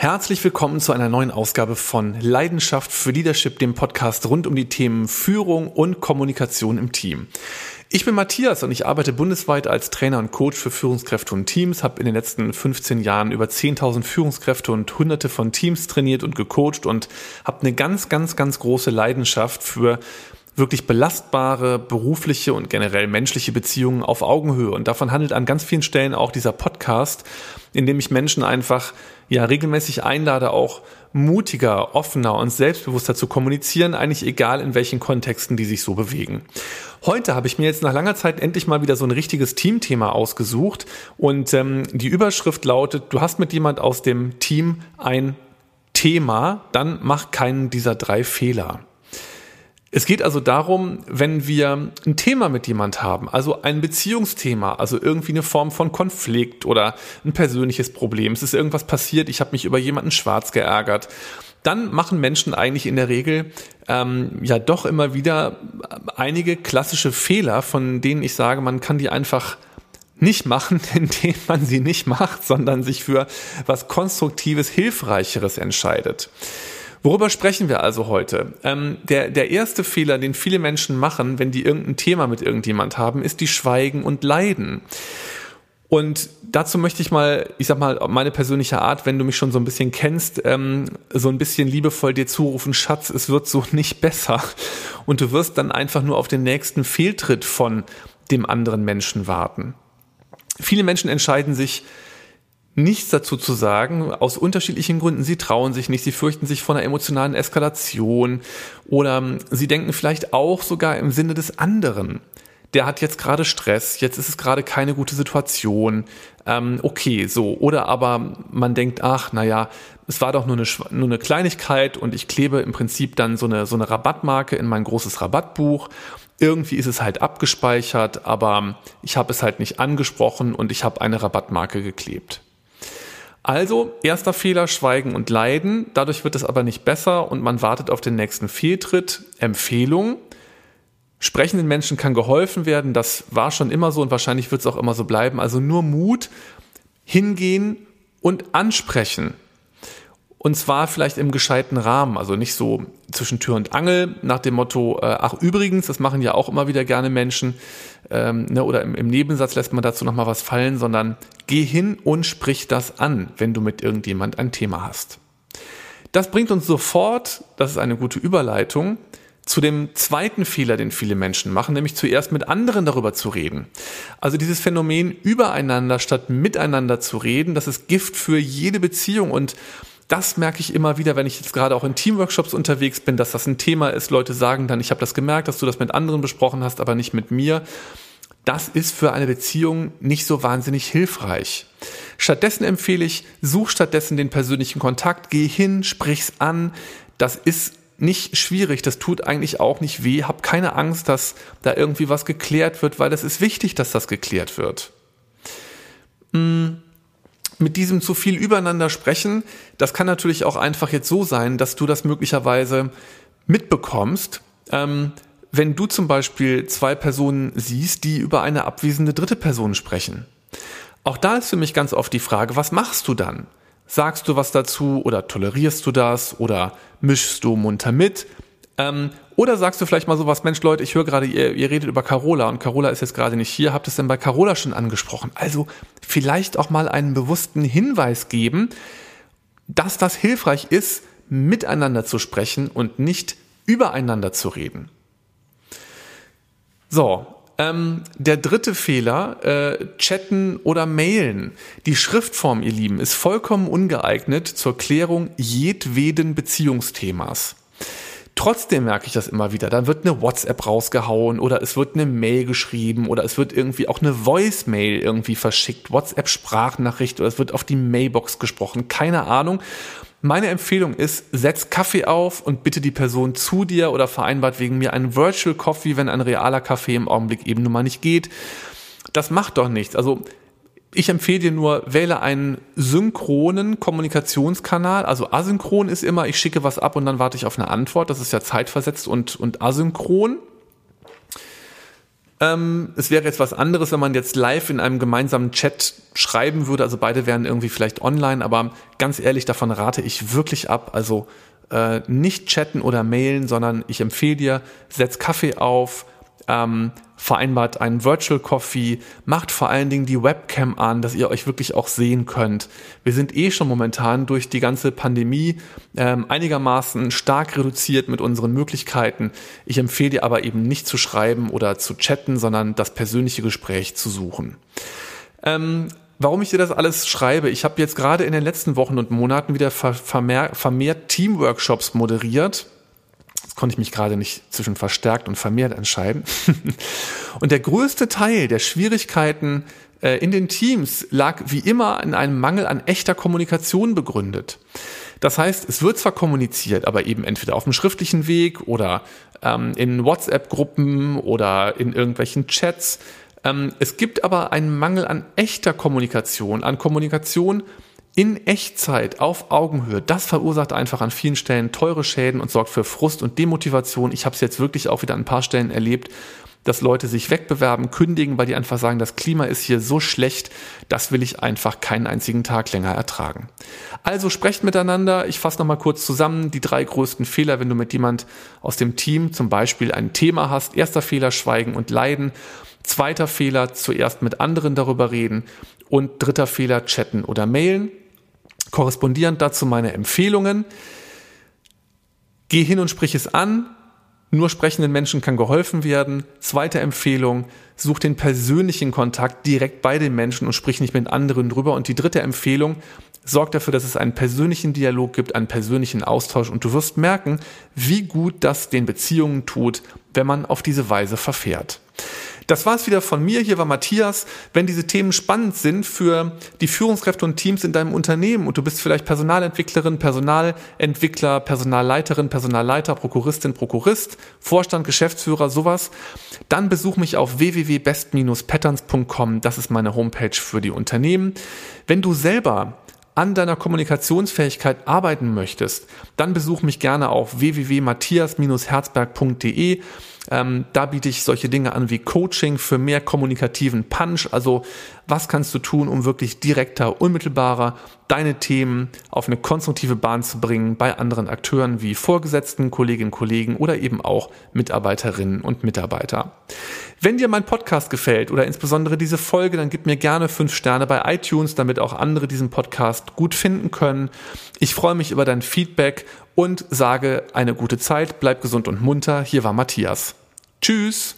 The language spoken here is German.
Herzlich willkommen zu einer neuen Ausgabe von Leidenschaft für Leadership, dem Podcast rund um die Themen Führung und Kommunikation im Team. Ich bin Matthias und ich arbeite bundesweit als Trainer und Coach für Führungskräfte und Teams, habe in den letzten 15 Jahren über 10.000 Führungskräfte und hunderte von Teams trainiert und gecoacht und habe eine ganz, ganz, ganz große Leidenschaft für wirklich belastbare berufliche und generell menschliche Beziehungen auf Augenhöhe. Und davon handelt an ganz vielen Stellen auch dieser Podcast, in dem ich Menschen einfach ja regelmäßig einlade, auch mutiger, offener und selbstbewusster zu kommunizieren, eigentlich egal in welchen Kontexten die sich so bewegen. Heute habe ich mir jetzt nach langer Zeit endlich mal wieder so ein richtiges Teamthema ausgesucht und ähm, die Überschrift lautet, du hast mit jemand aus dem Team ein Thema, dann mach keinen dieser drei Fehler. Es geht also darum, wenn wir ein Thema mit jemand haben, also ein Beziehungsthema, also irgendwie eine Form von Konflikt oder ein persönliches Problem, es ist irgendwas passiert, ich habe mich über jemanden schwarz geärgert, dann machen Menschen eigentlich in der Regel ähm, ja doch immer wieder einige klassische Fehler, von denen ich sage, man kann die einfach nicht machen, indem man sie nicht macht, sondern sich für was Konstruktives, Hilfreicheres entscheidet. Worüber sprechen wir also heute? Ähm, der, der erste Fehler, den viele Menschen machen, wenn die irgendein Thema mit irgendjemand haben, ist die Schweigen und Leiden. Und dazu möchte ich mal, ich sag mal, meine persönliche Art, wenn du mich schon so ein bisschen kennst, ähm, so ein bisschen liebevoll dir zurufen, Schatz, es wird so nicht besser. Und du wirst dann einfach nur auf den nächsten Fehltritt von dem anderen Menschen warten. Viele Menschen entscheiden sich, nichts dazu zu sagen, aus unterschiedlichen Gründen. Sie trauen sich nicht, sie fürchten sich vor einer emotionalen Eskalation oder sie denken vielleicht auch sogar im Sinne des anderen. Der hat jetzt gerade Stress, jetzt ist es gerade keine gute Situation. Ähm, okay, so. Oder aber man denkt, ach, naja, es war doch nur eine, nur eine Kleinigkeit und ich klebe im Prinzip dann so eine, so eine Rabattmarke in mein großes Rabattbuch. Irgendwie ist es halt abgespeichert, aber ich habe es halt nicht angesprochen und ich habe eine Rabattmarke geklebt. Also, erster Fehler, Schweigen und Leiden. Dadurch wird es aber nicht besser und man wartet auf den nächsten Fehltritt. Empfehlung. Sprechenden Menschen kann geholfen werden. Das war schon immer so und wahrscheinlich wird es auch immer so bleiben. Also nur Mut, hingehen und ansprechen. Und zwar vielleicht im gescheiten Rahmen, also nicht so zwischen Tür und Angel nach dem Motto, äh, ach übrigens, das machen ja auch immer wieder gerne Menschen, ähm, ne, oder im, im Nebensatz lässt man dazu nochmal was fallen, sondern geh hin und sprich das an, wenn du mit irgendjemand ein Thema hast. Das bringt uns sofort, das ist eine gute Überleitung, zu dem zweiten Fehler, den viele Menschen machen, nämlich zuerst mit anderen darüber zu reden. Also dieses Phänomen übereinander statt miteinander zu reden, das ist Gift für jede Beziehung und das merke ich immer wieder, wenn ich jetzt gerade auch in Teamworkshops unterwegs bin, dass das ein Thema ist. Leute sagen dann, ich habe das gemerkt, dass du das mit anderen besprochen hast, aber nicht mit mir. Das ist für eine Beziehung nicht so wahnsinnig hilfreich. Stattdessen empfehle ich, such stattdessen den persönlichen Kontakt, geh hin, sprich's an. Das ist nicht schwierig, das tut eigentlich auch nicht weh. Hab keine Angst, dass da irgendwie was geklärt wird, weil es ist wichtig, dass das geklärt wird. Hm mit diesem zu viel übereinander sprechen, das kann natürlich auch einfach jetzt so sein, dass du das möglicherweise mitbekommst, ähm, wenn du zum Beispiel zwei Personen siehst, die über eine abwesende dritte Person sprechen. Auch da ist für mich ganz oft die Frage, was machst du dann? Sagst du was dazu oder tolerierst du das oder mischst du munter mit? Ähm, oder sagst du vielleicht mal sowas, Mensch Leute, ich höre gerade, ihr, ihr redet über Carola und Carola ist jetzt gerade nicht hier, habt es denn bei Carola schon angesprochen? Also vielleicht auch mal einen bewussten Hinweis geben, dass das hilfreich ist, miteinander zu sprechen und nicht übereinander zu reden. So, ähm, der dritte Fehler, äh, chatten oder mailen. Die Schriftform, ihr Lieben, ist vollkommen ungeeignet zur Klärung jedweden Beziehungsthemas. Trotzdem merke ich das immer wieder. Dann wird eine WhatsApp rausgehauen oder es wird eine Mail geschrieben oder es wird irgendwie auch eine Voicemail irgendwie verschickt, WhatsApp-Sprachnachricht oder es wird auf die Mailbox gesprochen. Keine Ahnung. Meine Empfehlung ist, setz Kaffee auf und bitte die Person zu dir oder vereinbart wegen mir einen Virtual Coffee, wenn ein realer Kaffee im Augenblick eben nun mal nicht geht. Das macht doch nichts. Also ich empfehle dir nur, wähle einen synchronen Kommunikationskanal. Also asynchron ist immer, ich schicke was ab und dann warte ich auf eine Antwort. Das ist ja zeitversetzt und, und asynchron. Ähm, es wäre jetzt was anderes, wenn man jetzt live in einem gemeinsamen Chat schreiben würde. Also beide wären irgendwie vielleicht online, aber ganz ehrlich, davon rate ich wirklich ab. Also äh, nicht chatten oder mailen, sondern ich empfehle dir, setz Kaffee auf, ähm, vereinbart einen Virtual Coffee, macht vor allen Dingen die Webcam an, dass ihr euch wirklich auch sehen könnt. Wir sind eh schon momentan durch die ganze Pandemie ähm, einigermaßen stark reduziert mit unseren Möglichkeiten. Ich empfehle dir aber eben nicht zu schreiben oder zu chatten, sondern das persönliche Gespräch zu suchen. Ähm, warum ich dir das alles schreibe. Ich habe jetzt gerade in den letzten Wochen und Monaten wieder vermehrt, vermehrt Teamworkshops moderiert konnte ich mich gerade nicht zwischen verstärkt und vermehrt entscheiden. und der größte Teil der Schwierigkeiten äh, in den Teams lag wie immer in einem Mangel an echter Kommunikation begründet. Das heißt, es wird zwar kommuniziert, aber eben entweder auf dem schriftlichen Weg oder ähm, in WhatsApp-Gruppen oder in irgendwelchen Chats. Ähm, es gibt aber einen Mangel an echter Kommunikation, an Kommunikation, in Echtzeit auf Augenhöhe, das verursacht einfach an vielen Stellen teure Schäden und sorgt für Frust und Demotivation. Ich habe es jetzt wirklich auch wieder an ein paar Stellen erlebt, dass Leute sich wegbewerben, kündigen, weil die einfach sagen, das Klima ist hier so schlecht, das will ich einfach keinen einzigen Tag länger ertragen. Also sprecht miteinander. Ich fasse nochmal kurz zusammen die drei größten Fehler, wenn du mit jemand aus dem Team zum Beispiel ein Thema hast. Erster Fehler, Schweigen und Leiden. Zweiter Fehler, zuerst mit anderen darüber reden. Und dritter Fehler, chatten oder mailen. Korrespondierend dazu meine Empfehlungen. Geh hin und sprich es an. Nur sprechenden Menschen kann geholfen werden. Zweite Empfehlung, such den persönlichen Kontakt direkt bei den Menschen und sprich nicht mit anderen drüber. Und die dritte Empfehlung, sorg dafür, dass es einen persönlichen Dialog gibt, einen persönlichen Austausch und du wirst merken, wie gut das den Beziehungen tut, wenn man auf diese Weise verfährt. Das war's wieder von mir. Hier war Matthias. Wenn diese Themen spannend sind für die Führungskräfte und Teams in deinem Unternehmen und du bist vielleicht Personalentwicklerin, Personalentwickler, Personalleiterin, Personalleiter, Prokuristin, Prokurist, Vorstand, Geschäftsführer, sowas, dann besuch mich auf www.best-patterns.com. Das ist meine Homepage für die Unternehmen. Wenn du selber an deiner Kommunikationsfähigkeit arbeiten möchtest, dann besuch mich gerne auf www.matthias-herzberg.de. Ähm, da biete ich solche Dinge an wie Coaching für mehr kommunikativen Punch. Also was kannst du tun, um wirklich direkter, unmittelbarer deine Themen auf eine konstruktive Bahn zu bringen bei anderen Akteuren wie Vorgesetzten, Kolleginnen, Kollegen oder eben auch Mitarbeiterinnen und Mitarbeiter. Wenn dir mein Podcast gefällt oder insbesondere diese Folge, dann gib mir gerne fünf Sterne bei iTunes, damit auch andere diesen Podcast gut finden können. Ich freue mich über dein Feedback und sage eine gute Zeit, bleib gesund und munter. Hier war Matthias. Tschüss.